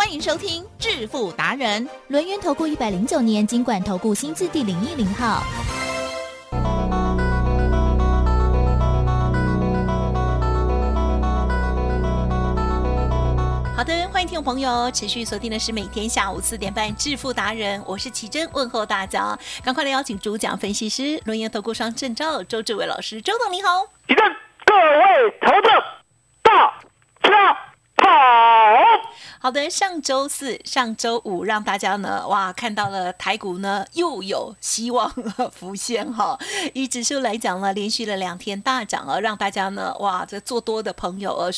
欢迎收听《致富达人》，轮源投顾一百零九年经管投顾新字第零一零号。好的，欢迎听众朋友持续锁定的是每天下午四点半《致富达人》，我是奇珍，问候大家，赶快来邀请主讲分析师轮源投顾商证照周志伟老师，周董你好，奇珍，各位投资大家好。的，上周四、上周五让大家呢，哇，看到了台股呢又有希望浮现哈。以指数来讲呢，连续了两天大涨啊，让大家呢，哇，这做多的朋友呃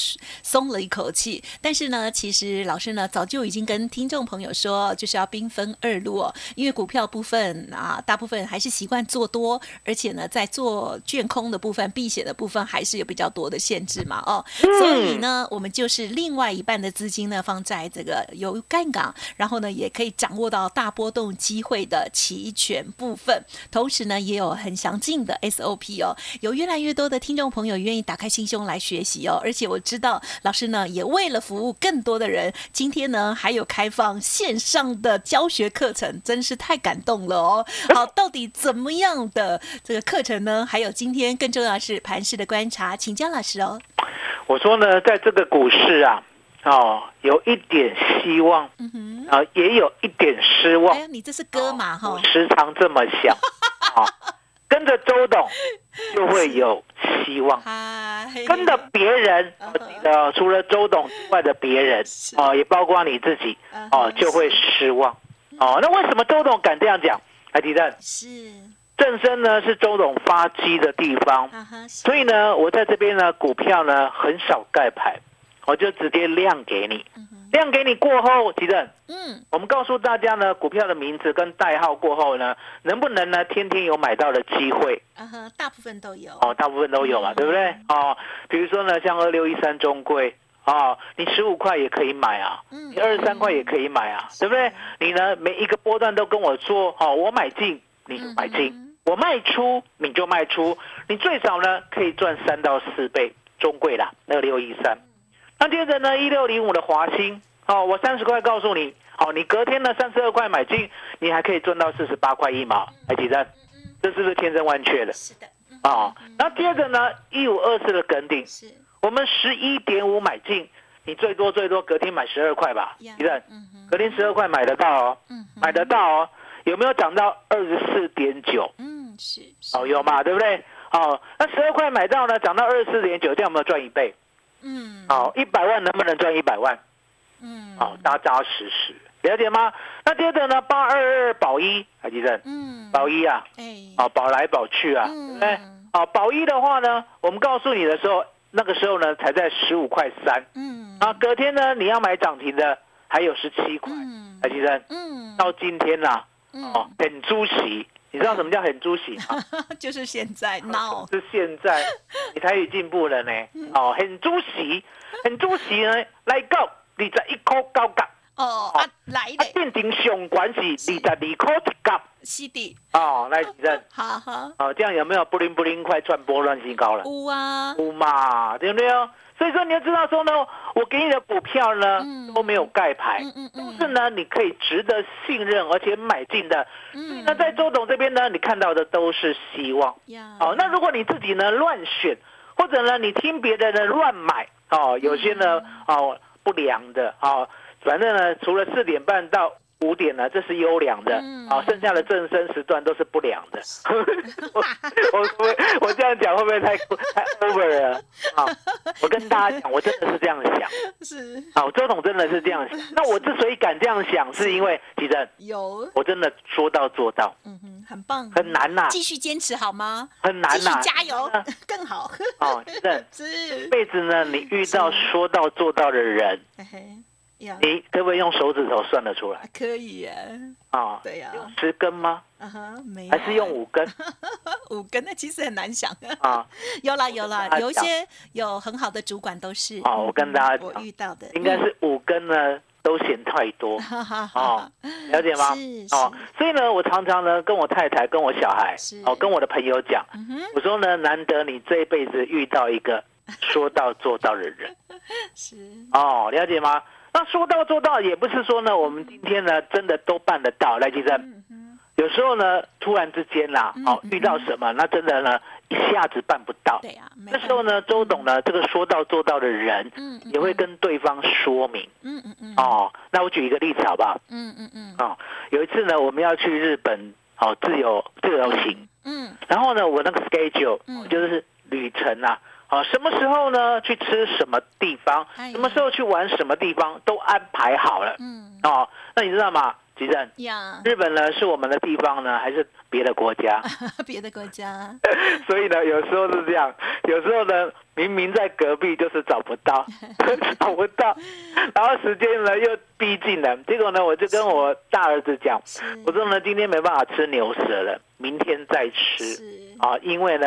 松了一口气。但是呢，其实老师呢早就已经跟听众朋友说，就是要兵分二路哦，因为股票部分啊，大部分还是习惯做多，而且呢，在做券空的部分、避险的部分，还是有比较多的限制嘛哦。所以呢，我们就是另外一半的资金呢放在。在这个有干港，然后呢，也可以掌握到大波动机会的齐全部分，同时呢，也有很详尽的 SOP 哦。有越来越多的听众朋友愿意打开心胸来学习哦，而且我知道老师呢，也为了服务更多的人，今天呢，还有开放线上的教学课程，真是太感动了哦。好，到底怎么样的这个课程呢？还有今天更重要是盘式的观察，请教老师哦。我说呢，在这个股市啊。哦，有一点希望，啊，也有一点失望。你这是歌嘛？哈，我时常这么想。啊，跟着周董就会有希望。跟着别人，呃，除了周董之外的别人，哦，也包括你自己，哦，就会失望。哦，那为什么周董敢这样讲？海迪正是正身呢，是周董发迹的地方，所以呢，我在这边呢，股票呢很少盖牌。我就直接亮给你，亮给你过后，吉正，嗯，我们告诉大家呢，股票的名字跟代号过后呢，能不能呢，天天有买到的机会？啊哈，大部分都有。哦，大部分都有嘛，对不对？哦，比如说呢，像二六一三中贵，哦，你十五块也可以买啊，你二十三块也可以买啊，对不对？你呢，每一个波段都跟我说，哦，我买进你就买进，我卖出你就卖出，你最少呢可以赚三到四倍，中贵啦，二六一三。那接着呢，一六零五的华兴，哦，我三十块告诉你，好，你隔天呢三十二块买进，你还可以赚到四十八块一毛，还记得？这是不是千真万确的？是的。哦，那接着呢，一五二四的梗顶，是我们十一点五买进，你最多最多隔天买十二块吧，记得？隔天十二块买得到哦，买得到哦，有没有涨到二十四点九？嗯，是。哦，有嘛，对不对？哦，那十二块买到呢，涨到二十四点九，这样有没有赚一倍？嗯，好，一百万能不能赚一百万？嗯，好，扎扎实实，了解吗？那接着呢，八二二保一，还记得？嗯，保一啊，哎，哦，保来保去啊，对不对？哦，保一的话呢，我们告诉你的时候，那个时候呢，才在十五块三，嗯，啊，隔天呢，你要买涨停的，还有十七块，还记得？嗯，到今天啦，哦，很猪喜。你知道什么叫很猪喜吗？就是现在闹，是现在，你台语进步了呢。哦，很猪喜，很猪喜呢，来到二十一块高价。哦，啊来的，变成上管是二十二块一角。是的。哦，来主任。好好。哦，这样有没有不灵不灵快传播乱新高了？有啊。有嘛，对不对哦？所以说你要知道说呢，我给你的股票呢都没有盖牌，都是呢你可以值得信任而且买进的。那在周董这边呢，你看到的都是希望。好，那如果你自己呢乱选，或者呢你听别人的乱买，哦，有些呢哦不良的，哦，反正呢除了四点半到。五点呢，这是优良的，好，剩下的正身时段都是不良的。我我我这样讲会不会太太 over 了？好，我跟大家讲，我真的是这样想。是，好，周董真的是这样想。那我之所以敢这样想，是因为其实有，我真的说到做到。嗯哼，很棒，很难呐，继续坚持好吗？很难呐，加油，更好。哦，真的，是，辈子呢，你遇到说到做到的人。你可不可以用手指头算得出来？可以耶。啊，对呀。用十根吗？啊哈，没。还是用五根？五根那其实很难想啊。有啦 有啦，有一些有很好的主管都是。啊，我跟大家我遇到的应该是五根呢。都嫌太多 哦，了解吗？哦，所以呢，我常常呢跟我太太、跟我小孩，哦，跟我的朋友讲，我说呢，难得你这一辈子遇到一个说到做到的人，是哦，了解吗？那说到做到也不是说呢，我们今天呢真的都办得到，来，记生。有时候呢，突然之间啦，哦，遇到什么，那真的呢，一下子办不到。对呀，那时候呢，周董呢，这个说到做到的人，嗯，也会跟对方说明，嗯嗯嗯，哦，那我举一个例子好不好？嗯嗯嗯，哦，有一次呢，我们要去日本，哦，自由自由行，嗯，然后呢，我那个 schedule，嗯，就是旅程啊，哦，什么时候呢去吃什么地方，什么时候去玩什么地方，都安排好了，嗯，哦，那你知道吗？吉正，日本呢是我们的地方呢，还是别的国家？别的国家。所以呢，有时候是这样，有时候呢，明明在隔壁，就是找不到，找不到，然后时间呢又逼近了，结果呢，我就跟我大儿子讲，我说呢，今天没办法吃牛舌了，明天再吃啊，因为呢，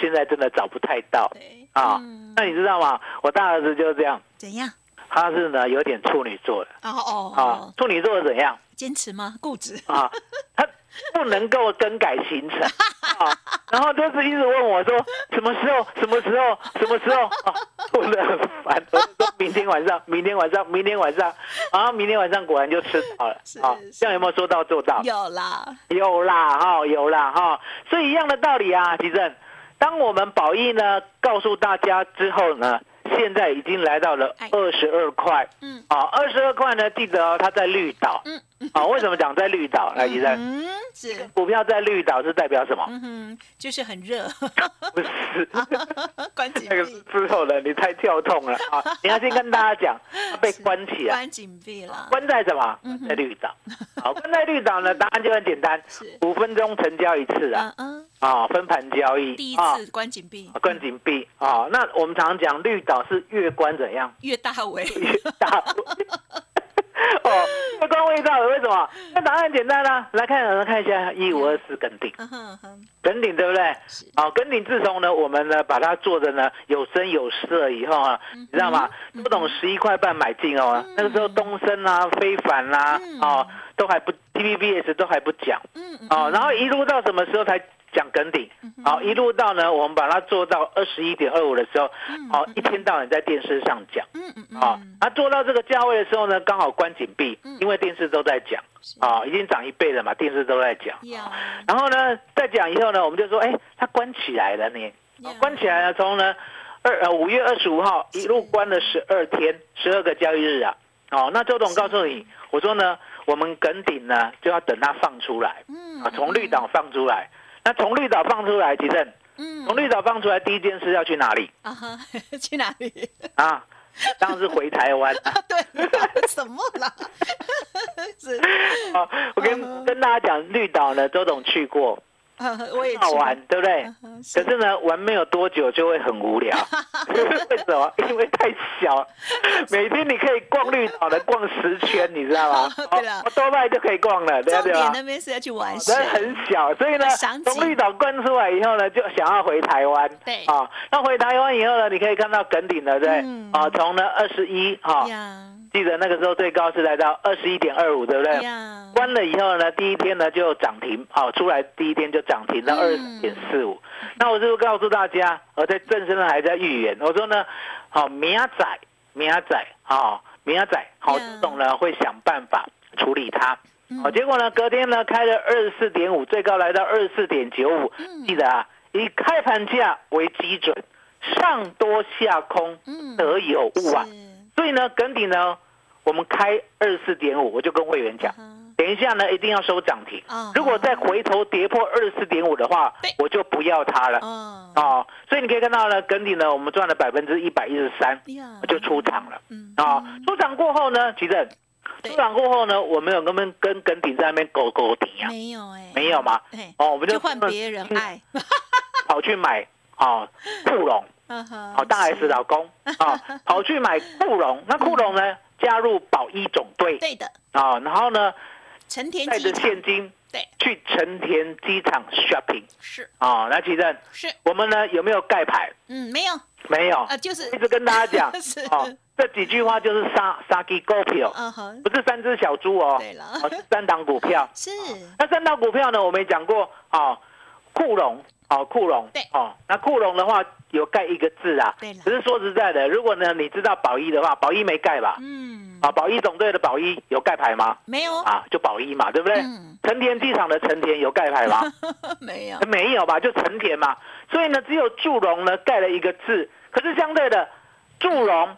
现在真的找不太到啊。那你知道吗？我大儿子就是这样。怎样？他是呢有点处女座的。哦哦。啊，处女座怎样？坚持吗？固执啊，他不能够更改行程 啊，然后就是一直问我说什么时候、什么时候、什么时候啊，问的很烦。我说明天晚上、明天晚上、明天晚上，然后明天晚上果然就吃到了 啊。这样有没有说到做到？有啦，有啦，哈，有啦，哈。所以一样的道理啊，吉正，当我们宝益呢告诉大家之后呢。现在已经来到了二十二块，嗯，啊，二十二块呢，记得哦，它在绿岛，嗯，啊，为什么讲在绿岛？来，医生，嗯，是股票在绿岛是代表什么？嗯哼，就是很热，不是，关紧那个之后呢，你太跳痛了啊！你要先跟大家讲，它被关起来，关紧闭了，关在什么？在绿岛，好，关在绿岛呢，答案就很简单，五分钟成交一次啊，嗯。啊，分盘交易，第一次关紧闭，关紧闭啊。那我们常常讲绿岛是越关怎样？越大尾，越大。哦，越关越大尾，为什么？那答案简单啦，来看，来看一下一五二四跟顶，跟顶对不对？好，跟顶自从呢，我们呢把它做的呢有声有色以后啊，你知道吗？不懂十一块半买进哦，那个时候东升啊、非凡啦，哦，都还不 T V B S 都还不讲，哦，然后一路到什么时候才？讲梗顶，好，一路到呢，我们把它做到二十一点二五的时候，好，一天到晚在电视上讲，嗯嗯啊，那做到这个价位的时候呢，刚好关紧闭，因为电视都在讲，啊，已经涨一倍了嘛，电视都在讲，然后呢，再讲以后呢，我们就说，哎，它关起来了呢，关起来了，从呢二呃五月二十五号一路关了十二天，十二个交易日啊，哦，那周董告诉你，我说呢，我们梗顶呢就要等它放出来，啊，从绿岛放出来。那从绿岛放出来，吉正，嗯，从绿岛放出来，第一件事要去哪里？啊哈，去哪里？啊，当然是回台湾。对，什么啦？是啊，我跟跟大家讲，绿岛呢，周董去过。我也好玩，对不对？可是呢，玩没有多久就会很无聊。为什么？因为太小，每天你可以逛绿岛的逛十圈，你知道吗？对多半就可以逛了，对不对？那边是要去玩，人很小，所以呢，从绿岛关出来以后呢，就想要回台湾。对啊，那回台湾以后呢，你可以看到垦顶了，对啊，从呢二十一哈。记得那个时候最高是来到二十一点二五，对不对？关了以后呢，第一天呢就涨停，好出来第一天就涨停到二十点四五。那我就告诉大家，我在正身呢还在预言，我说呢，好明仔明仔好明仔好这种呢会想办法处理它。好，结果呢隔天呢开了二十四点五，最高来到二十四点九五。记得啊，以开盘价为基准，上多下空得有误啊。所以呢，梗底呢，我们开二十四点五，我就跟会员讲，等一下呢，一定要收涨停。如果再回头跌破二十四点五的话，我就不要它了。啊，所以你可以看到呢，梗底呢，我们赚了百分之一百一十三，就出场了。啊，出场过后呢，其实出场过后呢，我们有跟跟跟顶在那边勾勾顶啊？没有哎，没有吗？哦，我们就换别人爱，跑去买啊，库龙。好，大 S 老公啊，跑去买库龙，那库龙呢，加入保一总队，对的。啊，然后呢，成田带着现金。对，去成田机场 shopping 是。啊，来奇正是，我们呢有没有盖牌？嗯，没有，没有。啊，就是一直跟大家讲，哦，这几句话就是杀杀鸡股票，嗯哼，不是三只小猪哦，对了，三档股票。是，那三档股票呢，我们讲过啊，库龙，哦，库龙，对，哦，那库龙的话有盖一个字啊，对只是说实在的，如果呢你知道宝一的话，宝一没盖吧？嗯。啊，宝一总队的宝一有盖牌吗？没有啊，就宝一嘛，对不对？成田机场的成田有盖牌吗？没有，没有吧？就成田嘛。所以呢，只有祝融呢盖了一个字。可是相对的，祝融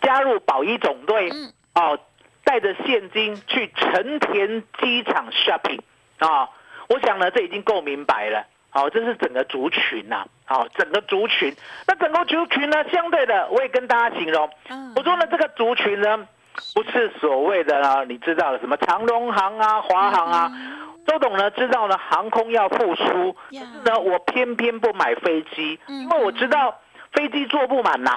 加入宝一总队，哦，带着现金去成田机场 shopping 啊，我想呢，这已经够明白了。好，这是整个族群呐，好，整个族群。那整个族群呢，相对的，我也跟大家形容，我说呢，这个族群呢，不是所谓的啊，你知道的什么长荣航啊、华航啊，周董呢知道呢，航空要复苏，可是呢，我偏偏不买飞机，因为我知道飞机坐不满呐。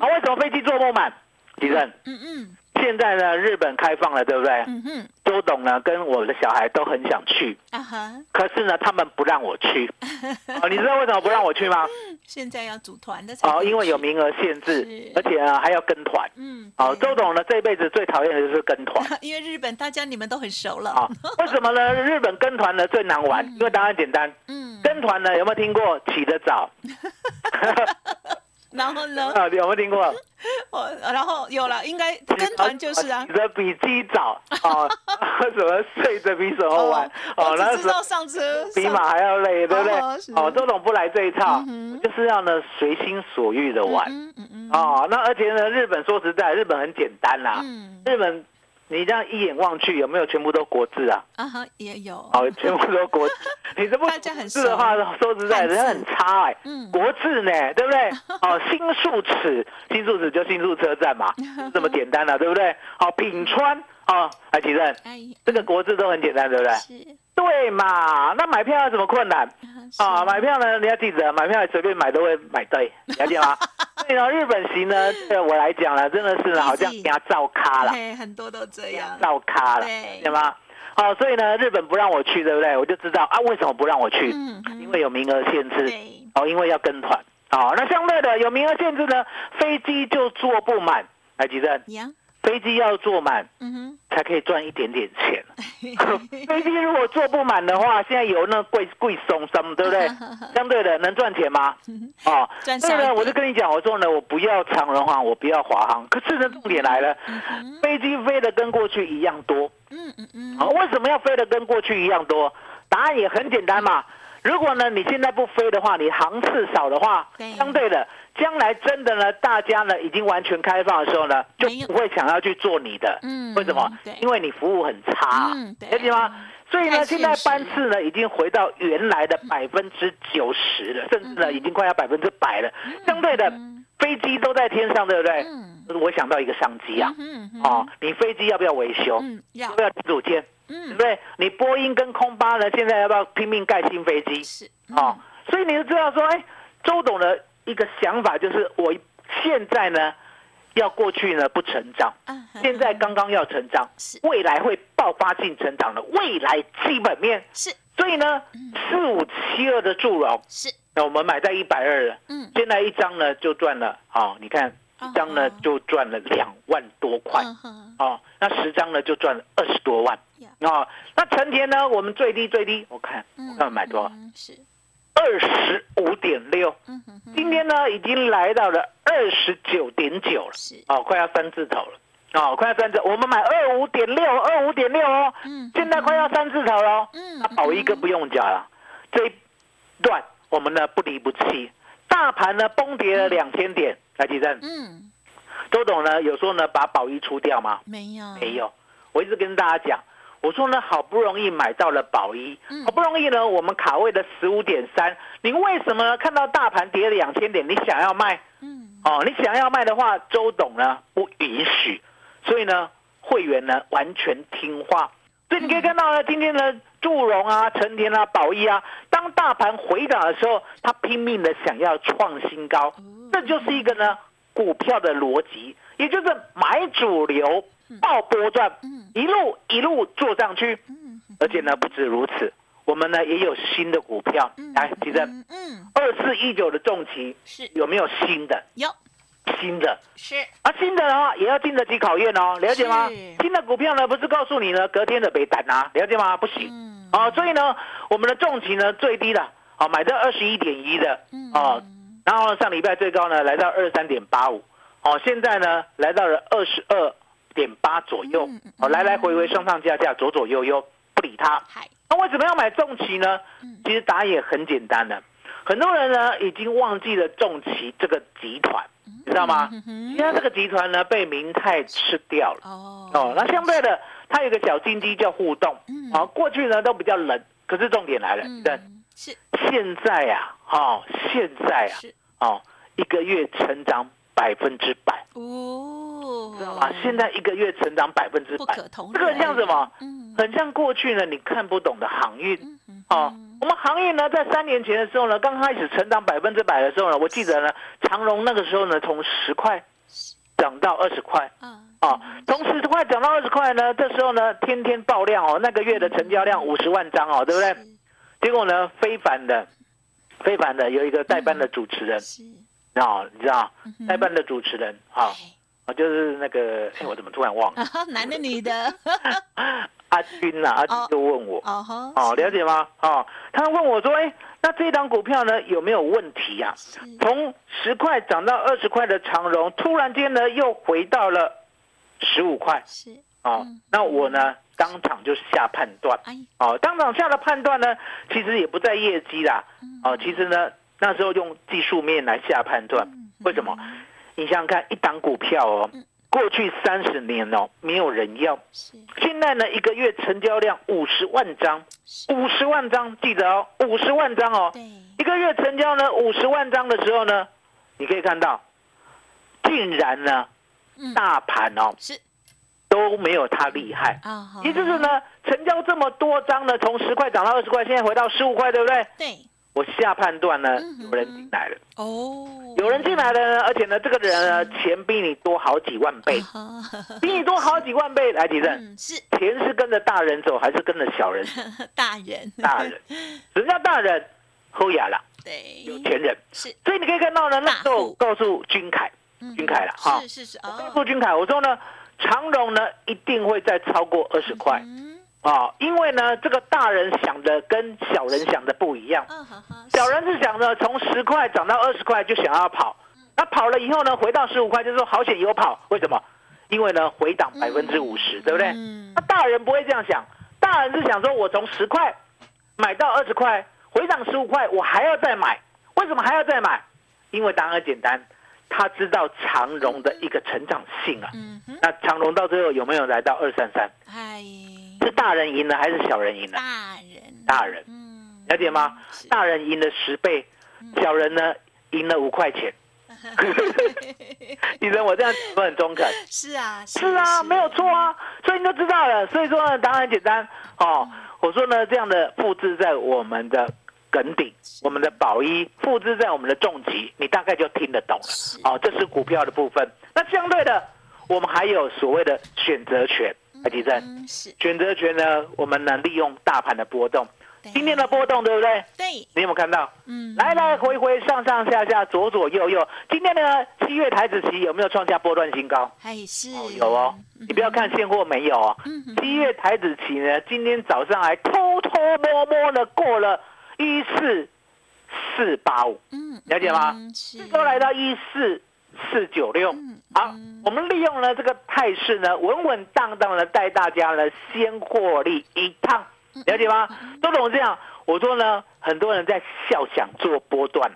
啊，为什么飞机坐不满？李正，嗯嗯。现在呢，日本开放了，对不对？嗯哼。周董呢，跟我的小孩都很想去。啊哈。可是呢，他们不让我去。哦，你知道为什么不让我去吗？现在要组团的。哦，因为有名额限制，而且呢还要跟团。嗯。哦，周董呢这一辈子最讨厌的就是跟团。因为日本大家你们都很熟了。啊。为什么呢？日本跟团呢最难玩，因为答案简单。嗯。跟团呢有没有听过起得早？然后呢？啊，有没有听过？我然后有了，应该跟团就是啊。起得比鸡早啊，什么睡着比什么晚哦，那知道上车比马还要累，对不对？哦，周总不来这一套，就是要呢随心所欲的玩。哦，那而且呢，日本说实在，日本很简单啦。嗯。日本。你这样一眼望去，有没有全部都国字啊？啊哈，也有。哦，全部都国字。你这不字的话，说实在，人家很差哎。嗯。国字呢，对不对？哦，新宿尺，新宿尺就新宿车站嘛，这么简单了，对不对？好，品川，哦，来启正，这个国字都很简单，对不对？是。对嘛？那买票要什么困难？啊，买票呢？你要记得，买票随便买都会买对，了解吗？所以呢，日本行呢，对我来讲呢，真的是呢，好像给他照咖了，很多都这样，照咖了，对吗？好，所以呢，日本不让我去，对不对？我就知道啊，为什么不让我去？嗯，因为有名额限制，哦，因为要跟团，好，那相对的有名额限制呢，飞机就坐不满，来几阵？飞机要坐满，嗯哼，才可以赚一点点钱。飞机如果坐不满的话，现在有那贵贵松松，对不对？相对的能赚钱吗？哦，所以呢，我就跟你讲，我说呢，我不要长荣航，我不要华航。可是呢，重点来了，飞机飞的跟过去一样多。嗯嗯嗯。啊，为什么要飞的跟过去一样多？答案也很简单嘛。如果呢，你现在不飞的话，你航次少的话，相对的。将来真的呢，大家呢已经完全开放的时候呢，就不会想要去做你的。嗯，为什么？因为你服务很差，了解吗？所以呢，现在班次呢已经回到原来的百分之九十了，甚至呢已经快要百分之百了。相对的，飞机都在天上，对不对？嗯。我想到一个商机啊，哦，你飞机要不要维修？要不要组件？嗯，对不对？你波音跟空巴呢，现在要不要拼命盖新飞机？是。哦，所以你就知道说，哎，周董的。一个想法就是，我现在呢，要过去呢不成长，现在刚刚要成长，未来会爆发性成长的未来基本面。是，所以呢，四五七二的祝融是，那我们买在一百二了，嗯，现在一张呢就赚了，哦，你看一张呢就赚了两万多块，哦，那十张呢就赚了二十多万，哦，那成田呢，我们最低最低，我看我看买多少？是。二十五点六，今天呢已经来到了二十九点九了，是。哦，快要三字头了，哦，快要三字，我们买二五点六，二五点六哦，嗯，现在快要三字头了，嗯，那宝一哥不用讲了，这一段我们呢不离不弃，大盘呢崩跌了两千点，来地震，嗯，周董呢有时候呢把宝一出掉吗？没有，没有，我一直跟大家讲。我说呢，好不容易买到了宝一，好不容易呢，我们卡位的十五点三，你为什么看到大盘跌了两千点，你想要卖？嗯，哦，你想要卖的话，周董呢不允许，所以呢，会员呢完全听话。所以你可以看到呢，今天的祝融啊、成田啊、宝一啊，当大盘回涨的时候，他拼命的想要创新高，这就是一个呢股票的逻辑，也就是买主流爆波段，一路一路做上去，而且呢不止如此，我们呢也有新的股票，来，提升，嗯，二四一九的重旗是。有没有新的？有。新的。是。啊，新的的话也要经得起考验哦，了解吗？新的股票呢，不是告诉你呢，隔天的被单啊，了解吗？不行，啊，所以呢，我们的重期呢最低的，啊，买到二十一点一的，啊，然后上礼拜最高呢来到二十三点八五，哦，现在呢来到了二十二点八左右，哦，来来回回上上下下左左右右不理它，那为什么要买重期呢？其实答案也很简单的，很多人呢已经忘记了重期这个集团。知道吗？现在这个集团呢被明泰吃掉了。哦。哦，那相对的，它有个小金鸡叫互动。嗯，啊，过去呢都比较冷，可是重点来了，对，是。现在呀，哈，现在啊，哦，一个月成长百分之百。哦，知道吗？现在一个月成长百分之百，这个像什么？嗯，很像过去呢你看不懂的航运。哦。我们航运呢，在三年前的时候呢，刚开始成长百分之百的时候呢，我记得呢，长荣那个时候呢，从十块涨到二十块，啊，从十块涨到二十块呢，这时候呢，天天爆量哦，那个月的成交量五十万张哦，对不对？结果呢，非凡的，非凡的有一个代班的主持人，啊，你知道，代班的主持人啊，啊，就是那个，哎，我怎么突然忘了？男的女的？阿军呐，阿军就问我，哦，了解吗？哦，他问我说，哎，那这档股票呢有没有问题呀？从十块涨到二十块的长荣，突然间呢又回到了十五块，是。哦，那我呢当场就下判断，哦，当场下的判断呢，其实也不在业绩啦，哦，其实呢那时候用技术面来下判断，为什么？你想想看，一档股票哦。过去三十年哦，没有人要。现在呢，一个月成交量五十万张，五十万张，记得哦，五十万张哦。一个月成交呢五十万张的时候呢，你可以看到，竟然呢，大盘哦是都没有它厉害啊。也就是呢，成交这么多张呢，从十块涨到二十块，现在回到十五块，对不对？对。我下判断呢，有人进来了。哦，有人进来了呢，而且呢，这个人呢，钱比你多好几万倍，比你多好几万倍，来，提正，是。钱是跟着大人走，还是跟着小人？大人，大人，人家大人后雅了，对，有钱人。是，所以你可以看到呢，那时候告诉君凯，君凯了哈，是是是，告诉君凯，我说呢，长荣呢一定会再超过二十块。啊，因为呢，这个大人想的跟小人想的不一样。小人是想着从十块涨到二十块就想要跑，那跑了以后呢，回到十五块就说好险有跑。为什么？因为呢，回档百分之五十，对不对？那大人不会这样想，大人是想说我从十块买到二十块，回档十五块，我还要再买。为什么还要再买？因为答案简单，他知道长荣的一个成长性啊。那长荣到最后有没有来到二三三？是大人赢了还是小人赢了？大人，大人，了解吗？大人赢了十倍，小人呢赢了五块钱。你人我这样说很中肯。是啊，是啊，没有错啊，所以你就知道了。所以说呢，答案很简单哦。我说呢，这样的复制在我们的梗顶、我们的宝一，复制在我们的重疾，你大概就听得懂了。哦，这是股票的部分。那相对的，我们还有所谓的选择权。海基证选择权呢？我们能利用大盘的波动，今天的波动对不对？对，你有没有看到？嗯，来来回回上上下下左左右右，今天呢七月台子期有没有创下波段新高？还是有哦。你不要看现货没有哦。七月台子期呢，今天早上还偷偷摸摸的过了一四四八五，嗯，了解吗？都来到一四。四九六，好，我们利用了这个态势呢，稳稳当当的带大家呢先获利一趟，了解吗？都懂这样？我说呢，很多人在笑想做波段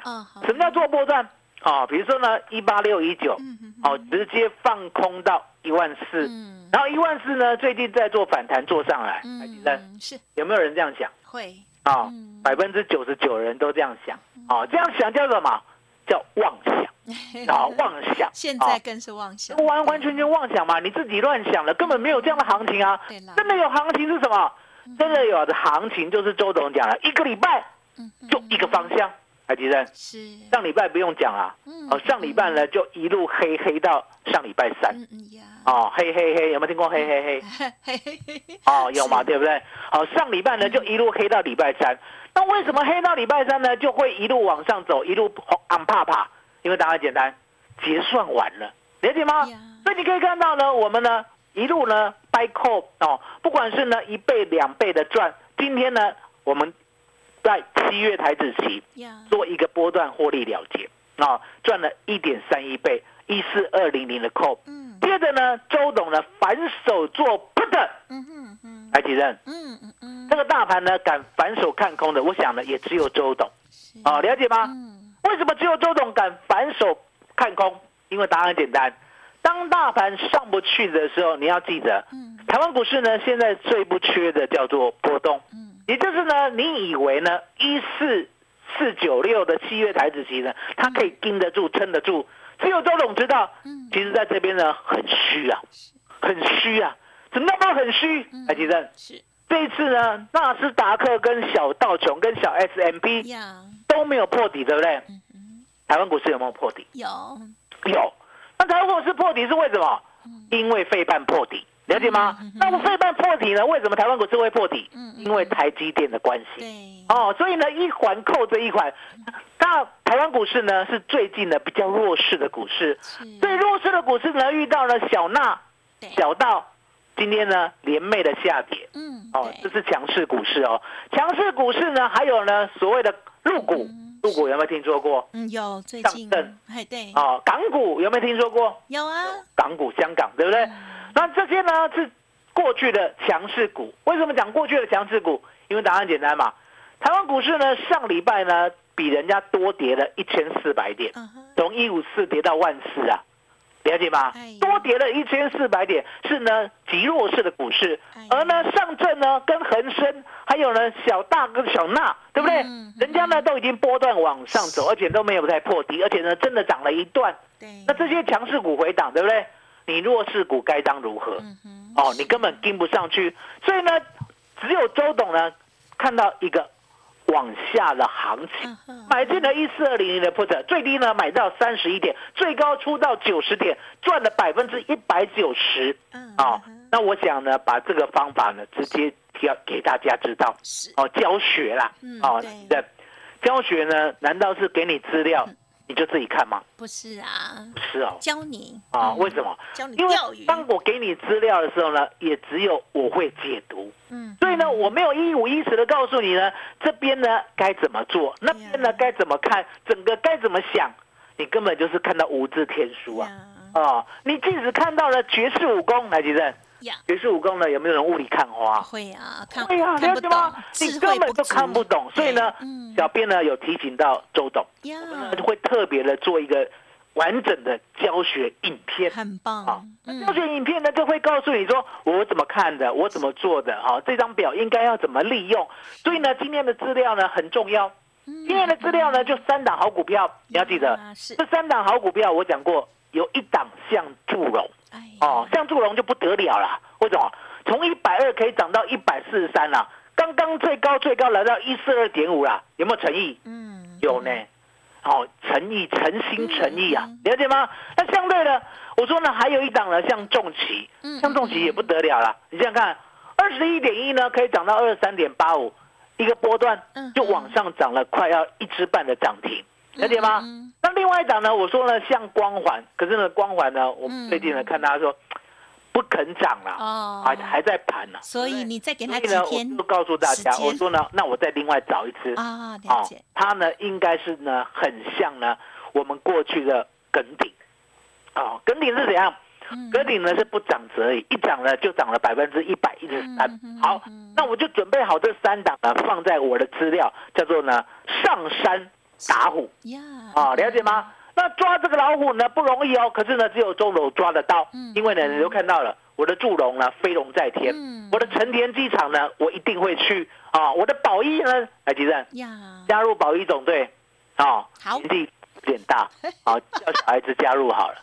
什么叫做波段？啊，比如说呢，一八六一九，哦，直接放空到一万四，然后一万四呢，最近在做反弹做上来，嗯，是。有没有人这样想？会。啊，百分之九十九人都这样想，啊，这样想叫什么？叫妄想。啊，妄想！现在更是妄想，完完全全妄想嘛！你自己乱想了，根本没有这样的行情啊！真的有行情是什么？真的有的行情就是周总讲了，一个礼拜就一个方向，海吉生是上礼拜不用讲啊，哦，上礼拜呢就一路黑黑到上礼拜三，哦，黑黑黑，有没有听过黑黑黑？黑黑 黑，哦，有嘛，对不对？好，上礼拜呢就一路黑到礼拜三，那为什么黑到礼拜三呢？就会一路往上走，一路昂怕怕，因为答案简单，结算完了，了解吗？所以你可以看到呢，我们呢一路呢掰扣哦，不管是呢一倍两倍的赚，今天呢我们。在七月台子期做一个波段获利了结啊，赚了一点三一倍，一四二零零的。嗯，接着呢，周董呢反手做 put。嗯哼嗯，来几任？嗯嗯嗯，这个大盘呢敢反手看空的，我想呢也只有周董。哦，了解吗？嗯。为什么只有周董敢反手看空？因为答案很简单，当大盘上不去的时候，你要记得，台湾股市呢现在最不缺的叫做波动。也就是呢，你以为呢，一四四九六的七月台子期呢，它可以盯得住、撑得住？只有周董知道，嗯，其实在这边呢很虚啊，很虚啊，怎么那么很虚？来，吉正，是这一次呢，纳斯达克跟小道琼跟小 S M P 都没有破底，对不对？台湾股市有没有破底？有，有。那台湾股市破底是为什么？因为费半破底。了解吗？那我费半破底呢？为什么台湾股市会破底？嗯，因为台积电的关系。对。哦，所以呢，一环扣着一环。那台湾股市呢，是最近的比较弱势的股市。最弱势的股市呢，遇到了小纳、小道，今天呢连袂的下跌。嗯。哦，这是强势股市哦。强势股市呢，还有呢所谓的入股，入股有没有听说过？嗯，有。最近。对。哦，港股有没有听说过？有啊。港股，香港，对不对？那这些呢是过去的强势股，为什么讲过去的强势股？因为答案简单嘛。台湾股市呢上礼拜呢比人家多跌了一千四百点，从一五四跌到万四啊，了解吗？多跌了一千四百点是呢极弱势的股市，而呢上证呢跟恒生还有呢小大跟小纳，对不对？人家呢都已经波段往上走，而且都没有再破底，而且呢真的涨了一段。那这些强势股回档，对不对？你弱势股该当如何？哦，你根本跟不上去，所以呢，只有周董呢看到一个往下的行情，买进了一四二零零的 put，最低呢买到三十一点，最高出到九十点，赚了百分之一百九十。啊，那我想呢，把这个方法呢直接要给大家知道，哦，教学啦，哦，对，教学呢，难道是给你资料？你就自己看吗？不是啊，不是哦，教你啊？为什么？教你因为。当我给你资料的时候呢，也只有我会解读。嗯，所以呢，我没有一五一十的告诉你呢，这边呢该怎么做，那边呢该怎么看，整个该怎么想，你根本就是看到无字天书啊！哦，你即使看到了绝世武功，来，吉正。绝世武功呢？有没有人雾里看花？会啊，会啊，了解吗？你根本就看不懂，所以呢，小编呢有提醒到周董，我们会特别的做一个完整的教学影片，很棒啊！教学影片呢就会告诉你说我怎么看的，我怎么做的啊？这张表应该要怎么利用？所以呢，今天的资料呢很重要。今天的资料呢就三档好股票，你要记得，这三档好股票我讲过，有一档像祝融。不得了了，为什么？从一百二可以涨到一百四十三啦，刚刚最高最高来到一四二点五啦，有没有诚意？嗯，有呢。哦，诚意，诚心诚意啊，了解吗？那相对的，我说呢，还有一档呢，像重企，像重企也不得了了。你想想看，二十一点一呢，可以涨到二十三点八五，一个波段就往上涨了，快要一只半的涨停。了解吗？那另外一档呢？我说呢，像光环，可是呢，光环呢，我们最近呢看他说不肯涨了，哦，还还在盘呢。所以你再给他几天我就告诉大家，我说呢，那我再另外找一只啊，了解。它呢，应该是呢，很像呢，我们过去的梗顶，哦，梗顶是怎样？梗顶呢是不涨则已，一涨呢就涨了百分之一百一十三。好，那我就准备好这三档呢，放在我的资料，叫做呢上山。打虎呀，啊，了解吗？那抓这个老虎呢不容易哦，可是呢只有周董抓得到，因为呢你都看到了，我的祝融呢飞龙在天，我的成田机场呢我一定会去啊，我的宝一呢来吉正加入宝一总队啊，年纪有点大，好 叫小孩子加入好了，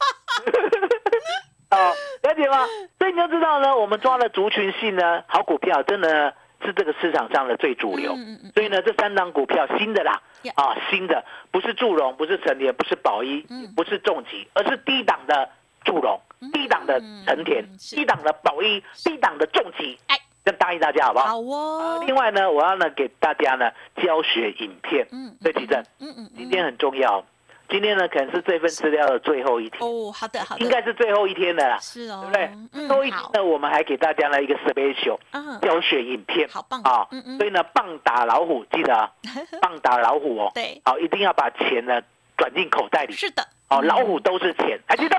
哦，了解吗？所以你就知道呢，我们抓了族群性呢好股票，真的是这个市场上的最主流。所以呢，这三档股票新的啦，啊，新的不是祝融，不是成联，不是宝一，不是重疾，而是低档的祝融，低档的成田，低档的宝一，低档的重疾。哎，这答应大家好不好？好哦。另外呢，我要呢给大家呢教学影片。嗯，对，奇正。嗯嗯，今天很重要。今天呢，可能是这份资料的最后一天哦。好的，好的，应该是最后一天的啦。是哦，对不对？最后一天呢，我们还给大家呢一个 special 教学影片，好棒啊！所以呢，棒打老虎，记得啊，棒打老虎哦。对，好，一定要把钱呢转进口袋里。是的，哦，老虎都是钱，还记得。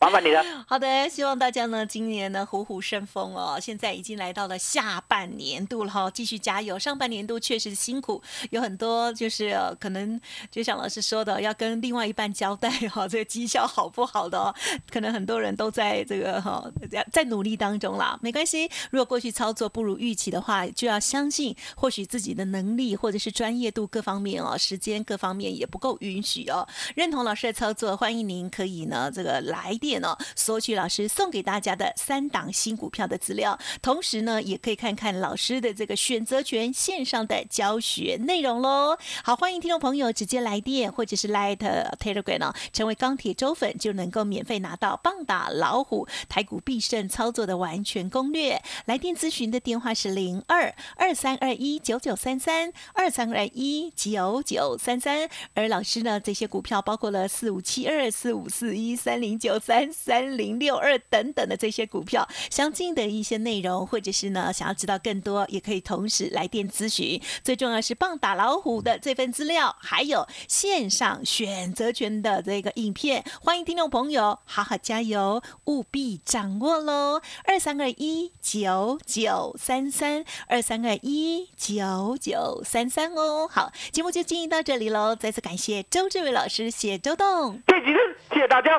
麻烦你了。好的，希望大家呢今年呢虎虎生风哦。现在已经来到了下半年度了哈，继续加油。上半年度确实辛苦，有很多就是可能就像老师说的，要跟另外一半交代哈，这个绩效好不好的哦。可能很多人都在这个哈在努力当中啦，没关系。如果过去操作不如预期的话，就要相信或许自己的能力或者是专业度各方面哦，时间各方面也不够允许哦。认同老师的操作，欢迎您可以呢这个来电。呢，索取老师送给大家的三档新股票的资料，同时呢，也可以看看老师的这个选择权线上的教学内容喽。好，欢迎听众朋友直接来电或者是 Light Telegram，成为钢铁周粉就能够免费拿到棒打老虎台股必胜操作的完全攻略。来电咨询的电话是零二二三二一九九三三二三二一九九三三，而老师呢，这些股票包括了四五七二四五四一三零九三。三三零六二等等的这些股票相近的一些内容，或者是呢想要知道更多，也可以同时来电咨询。最重要是棒打老虎的这份资料，还有线上选择权的这个影片，欢迎听众朋友好好加油，务必掌握喽！二三二一九九三三二三二一九九三三哦。好，节目就进行到这里喽，再次感谢周志伟老师，谢周栋，这几天谢谢大家。